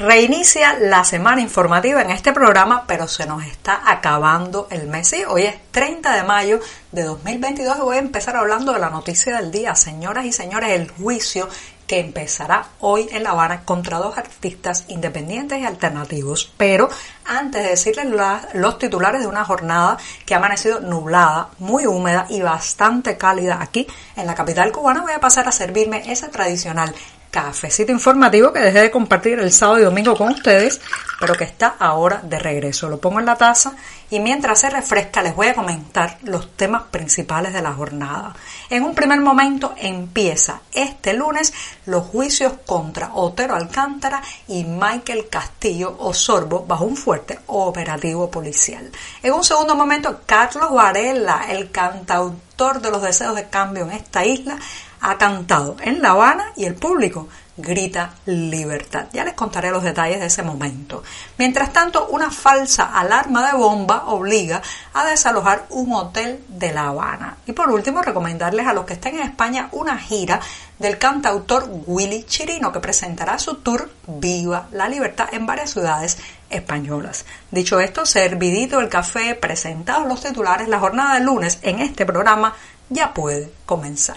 Reinicia la semana informativa en este programa, pero se nos está acabando el mes. Hoy es 30 de mayo de 2022 y voy a empezar hablando de la noticia del día. Señoras y señores, el juicio que empezará hoy en La Habana contra dos artistas independientes y alternativos. Pero antes de decirles los titulares de una jornada que ha amanecido nublada, muy húmeda y bastante cálida aquí en la capital cubana, voy a pasar a servirme ese tradicional cafecito informativo que dejé de compartir el sábado y domingo con ustedes, pero que está ahora de regreso. Lo pongo en la taza y mientras se refresca les voy a comentar los temas principales de la jornada. En un primer momento empieza este lunes los juicios contra Otero Alcántara y Michael Castillo Osorbo bajo un fuerte operativo policial. En un segundo momento, Carlos Varela, el cantautor de los deseos de cambio en esta isla, ha cantado en La Habana y el público grita libertad. Ya les contaré los detalles de ese momento. Mientras tanto, una falsa alarma de bomba obliga a desalojar un hotel de La Habana. Y por último, recomendarles a los que estén en España una gira del cantautor Willy Chirino que presentará su tour Viva la Libertad en varias ciudades españolas. Dicho esto, servidito el café, presentados los titulares, la jornada de lunes en este programa ya puede comenzar.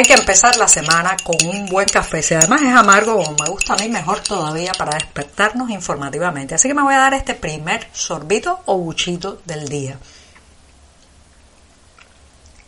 Hay que empezar la semana con un buen café. Si además es amargo, como me gusta a mí, mejor todavía para despertarnos informativamente. Así que me voy a dar este primer sorbito o buchito del día.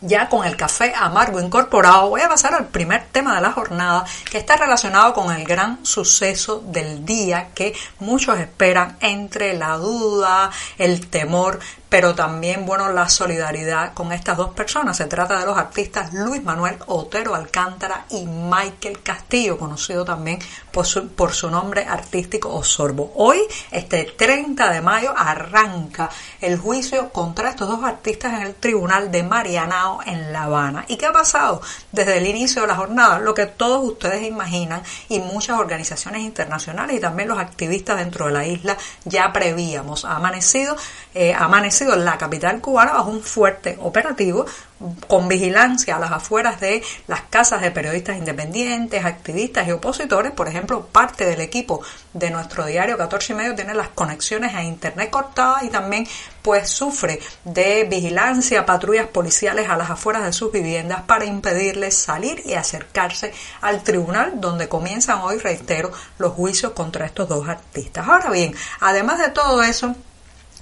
Ya con el café amargo incorporado, voy a pasar al primer tema de la jornada que está relacionado con el gran suceso del día que muchos esperan entre la duda, el temor, pero también, bueno, la solidaridad con estas dos personas. Se trata de los artistas Luis Manuel Otero Alcántara y Michael Castillo, conocido también por su, por su nombre artístico Osorbo. Hoy, este 30 de mayo, arranca el juicio contra estos dos artistas en el tribunal de Marianao en La Habana. ¿Y qué ha pasado desde el inicio de la jornada? Lo que todos ustedes imaginan y muchas organizaciones internacionales y también los activistas dentro de la isla ya prevíamos. Amanecido, eh, ha en la capital cubana bajo un fuerte operativo con vigilancia a las afueras de las casas de periodistas independientes, activistas y opositores. Por ejemplo, parte del equipo de nuestro diario 14 y medio tiene las conexiones a internet cortadas y también pues sufre de vigilancia, patrullas policiales a las afueras de sus viviendas para impedirles salir y acercarse al tribunal donde comienzan hoy, reitero, los juicios contra estos dos artistas. Ahora bien, además de todo eso,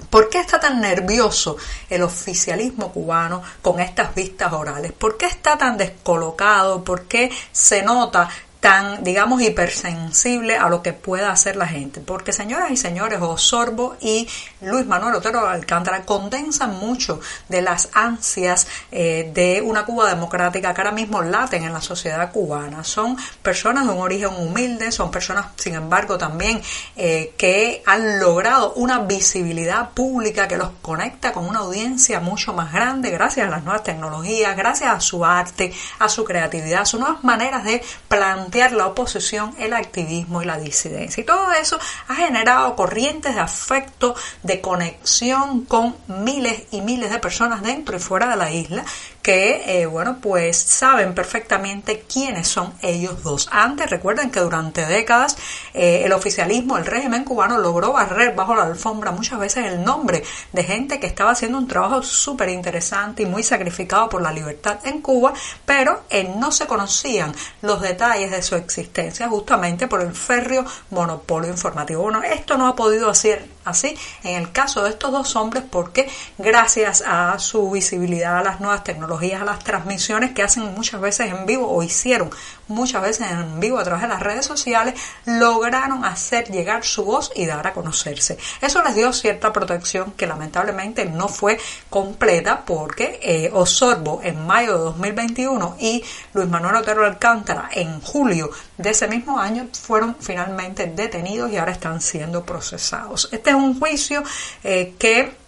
¿Por qué está tan nervioso el oficialismo cubano con estas vistas orales? ¿Por qué está tan descolocado? ¿Por qué se nota tan, digamos, hipersensible a lo que pueda hacer la gente. Porque, señoras y señores, Osorbo y Luis Manuel Otero Alcántara condensan mucho de las ansias eh, de una Cuba democrática que ahora mismo laten en la sociedad cubana. Son personas de un origen humilde, son personas, sin embargo, también eh, que han logrado una visibilidad pública que los conecta con una audiencia mucho más grande gracias a las nuevas tecnologías, gracias a su arte, a su creatividad, a sus nuevas maneras de plantear la oposición, el activismo y la disidencia. Y todo eso ha generado corrientes de afecto, de conexión con miles y miles de personas dentro y fuera de la isla que, eh, bueno, pues saben perfectamente quiénes son ellos dos. Antes, recuerden que durante décadas eh, el oficialismo, el régimen cubano logró barrer bajo la alfombra muchas veces el nombre de gente que estaba haciendo un trabajo súper interesante y muy sacrificado por la libertad en Cuba, pero eh, no se conocían los detalles de su existencia justamente por el férreo monopolio informativo. Bueno, esto no ha podido ser así en el caso de estos dos hombres porque gracias a su visibilidad, a las nuevas tecnologías, a las transmisiones que hacen muchas veces en vivo o hicieron muchas veces en vivo a través de las redes sociales, lograron hacer llegar su voz y dar a conocerse. Eso les dio cierta protección que lamentablemente no fue completa porque eh, Osorbo en mayo de 2021 y Luis Manuel Otero Alcántara en julio de ese mismo año fueron finalmente detenidos y ahora están siendo procesados. Este es un juicio eh, que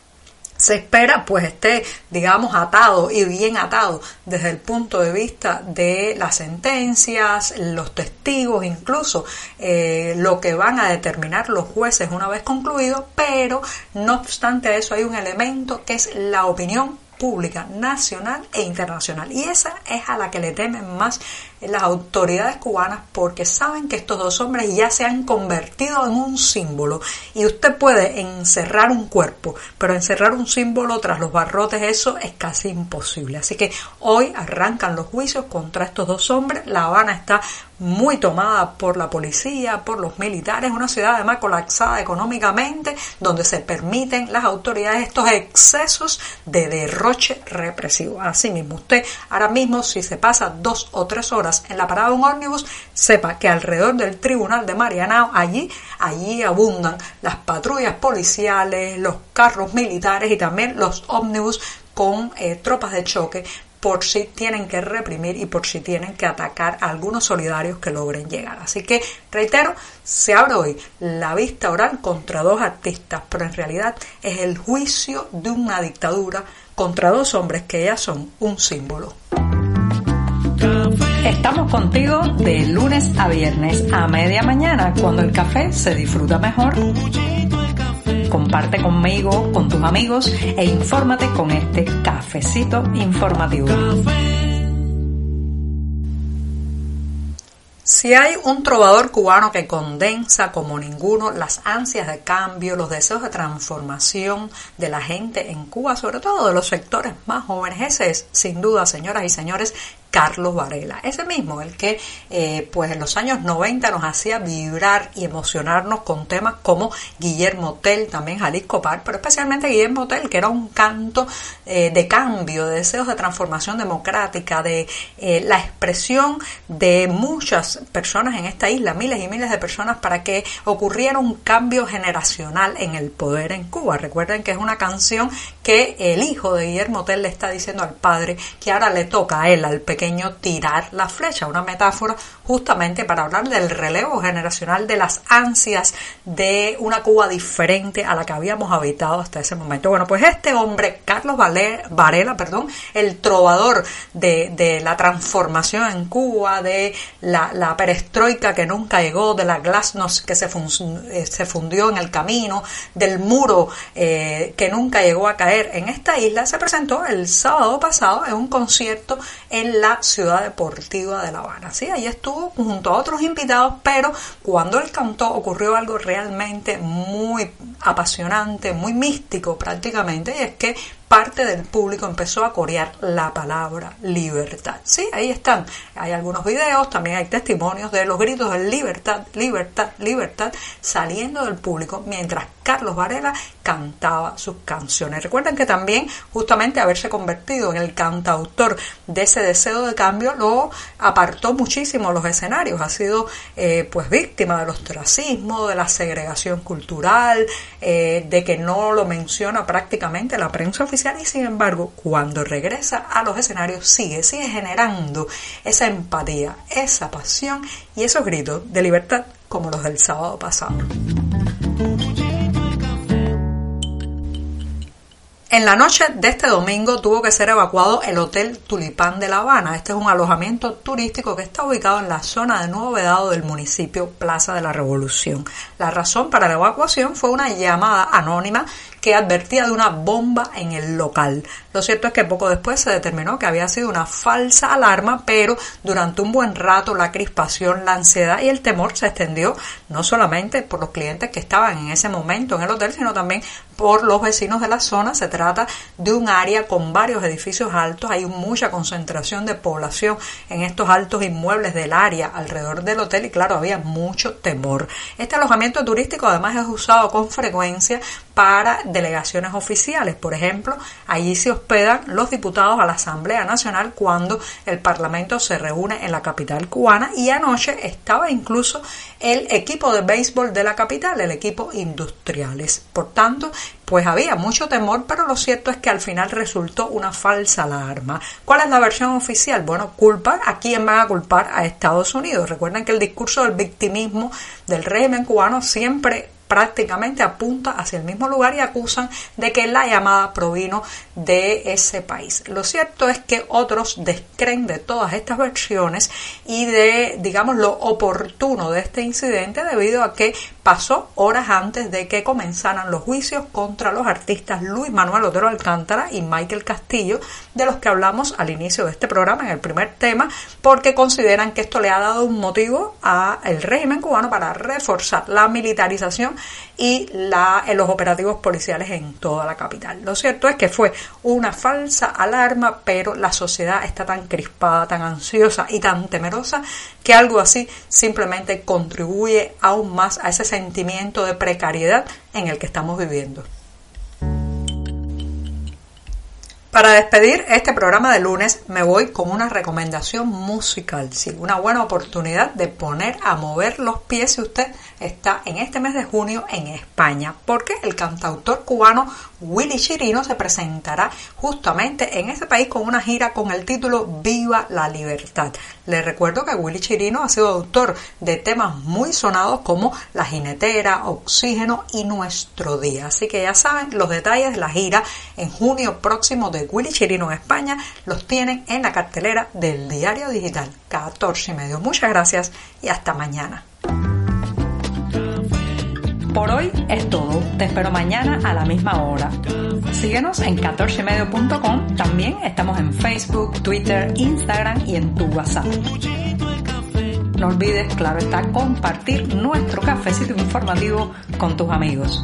se espera pues esté digamos atado y bien atado desde el punto de vista de las sentencias, los testigos, incluso eh, lo que van a determinar los jueces una vez concluido, pero no obstante eso hay un elemento que es la opinión pública nacional e internacional y esa es a la que le temen más las autoridades cubanas porque saben que estos dos hombres ya se han convertido en un símbolo y usted puede encerrar un cuerpo, pero encerrar un símbolo tras los barrotes eso es casi imposible. Así que hoy arrancan los juicios contra estos dos hombres. La Habana está muy tomada por la policía, por los militares, una ciudad además colapsada económicamente, donde se permiten las autoridades estos excesos de derroche represivo. Así mismo, usted ahora mismo si se pasa dos o tres horas en la parada de un ómnibus, sepa que alrededor del tribunal de Marianao, allí, allí abundan las patrullas policiales, los carros militares y también los ómnibus con eh, tropas de choque por si tienen que reprimir y por si tienen que atacar a algunos solidarios que logren llegar. Así que, reitero, se abre hoy la vista oral contra dos artistas, pero en realidad es el juicio de una dictadura contra dos hombres que ya son un símbolo. Estamos contigo de lunes a viernes a media mañana cuando el café se disfruta mejor. Comparte conmigo, con tus amigos e infórmate con este cafecito informativo. Si hay un trovador cubano que condensa como ninguno las ansias de cambio, los deseos de transformación de la gente en Cuba, sobre todo de los sectores más jóvenes, es, sin duda, señoras y señores, Carlos Varela. Ese mismo, el que eh, pues en los años 90 nos hacía vibrar y emocionarnos con temas como Guillermo Tell, también Jalisco Par, pero especialmente Guillermo Tell, que era un canto eh, de cambio, de deseos de transformación democrática, de eh, la expresión de muchas personas en esta isla, miles y miles de personas, para que ocurriera un cambio generacional en el poder en Cuba. Recuerden que es una canción que el hijo de Guillermo Tell le está diciendo al padre que ahora le toca a él, al pequeño tirar la flecha, una metáfora justamente para hablar del relevo generacional, de las ansias de una Cuba diferente a la que habíamos habitado hasta ese momento. Bueno, pues este hombre, Carlos Varela, perdón, el trovador de, la transformación en Cuba, de la, perestroika que nunca llegó, de la glasnost que se, eh, se fundió en el camino, del muro eh, que nunca llegó a caer en esta isla, se presentó el sábado pasado en un concierto en la ciudad deportiva de La Habana. Sí, ahí estuvo junto a otros invitados, pero cuando él cantó ocurrió algo realmente muy apasionante, muy místico prácticamente, y es que parte del público empezó a corear la palabra libertad. Sí, ahí están. Hay algunos videos, también hay testimonios de los gritos de libertad, libertad, libertad saliendo del público mientras Carlos Varela cantaba sus canciones. Recuerden que también justamente haberse convertido en el cantautor de ese deseo de cambio lo apartó muchísimo los escenarios. Ha sido eh, pues víctima del ostracismo, de la segregación cultural, eh, de que no lo menciona prácticamente la prensa oficial y sin embargo cuando regresa a los escenarios sigue, sigue generando esa empatía, esa pasión y esos gritos de libertad como los del sábado pasado. En la noche de este domingo tuvo que ser evacuado el Hotel Tulipán de La Habana. Este es un alojamiento turístico que está ubicado en la zona de Nuevo Vedado del municipio Plaza de la Revolución. La razón para la evacuación fue una llamada anónima que advertía de una bomba en el local. Lo cierto es que poco después se determinó que había sido una falsa alarma, pero durante un buen rato la crispación, la ansiedad y el temor se extendió no solamente por los clientes que estaban en ese momento en el hotel, sino también por los vecinos de la zona. Se trata de un área con varios edificios altos, hay mucha concentración de población en estos altos inmuebles del área alrededor del hotel y claro, había mucho temor. Este alojamiento turístico además es usado con frecuencia para delegaciones oficiales. Por ejemplo, allí se hospedan los diputados a la Asamblea Nacional cuando el Parlamento se reúne en la capital cubana y anoche estaba incluso el equipo de béisbol de la capital, el equipo Industriales. Por tanto, pues había mucho temor, pero lo cierto es que al final resultó una falsa alarma. ¿Cuál es la versión oficial? Bueno, culpa a quién van a culpar a Estados Unidos. Recuerden que el discurso del victimismo del régimen cubano siempre prácticamente apunta hacia el mismo lugar y acusan de que la llamada provino de ese país. Lo cierto es que otros descreen de todas estas versiones y de, digamos, lo oportuno de este incidente debido a que pasó horas antes de que comenzaran los juicios contra los artistas Luis Manuel Otero Alcántara y Michael Castillo, de los que hablamos al inicio de este programa en el primer tema, porque consideran que esto le ha dado un motivo al régimen cubano para reforzar la militarización y la, los operativos policiales en toda la capital. Lo cierto es que fue una falsa alarma, pero la sociedad está tan crispada, tan ansiosa y tan temerosa que algo así simplemente contribuye aún más a ese sentimiento de precariedad en el que estamos viviendo. Para despedir este programa de lunes me voy con una recomendación musical, sí, una buena oportunidad de poner a mover los pies si usted está en este mes de junio en España, porque el cantautor cubano Willy Chirino se presentará justamente en ese país con una gira con el título Viva la Libertad. Les recuerdo que Willy Chirino ha sido autor de temas muy sonados como La Jinetera, Oxígeno y Nuestro Día. Así que ya saben, los detalles de la gira en junio próximo Willy Chirino en España los tienen en la cartelera del diario digital 14 y medio. Muchas gracias y hasta mañana. Por hoy es todo. Te espero mañana a la misma hora. Síguenos en 14medio.com. También estamos en Facebook, Twitter, Instagram y en tu WhatsApp. No olvides, claro está, compartir nuestro cafecito informativo con tus amigos.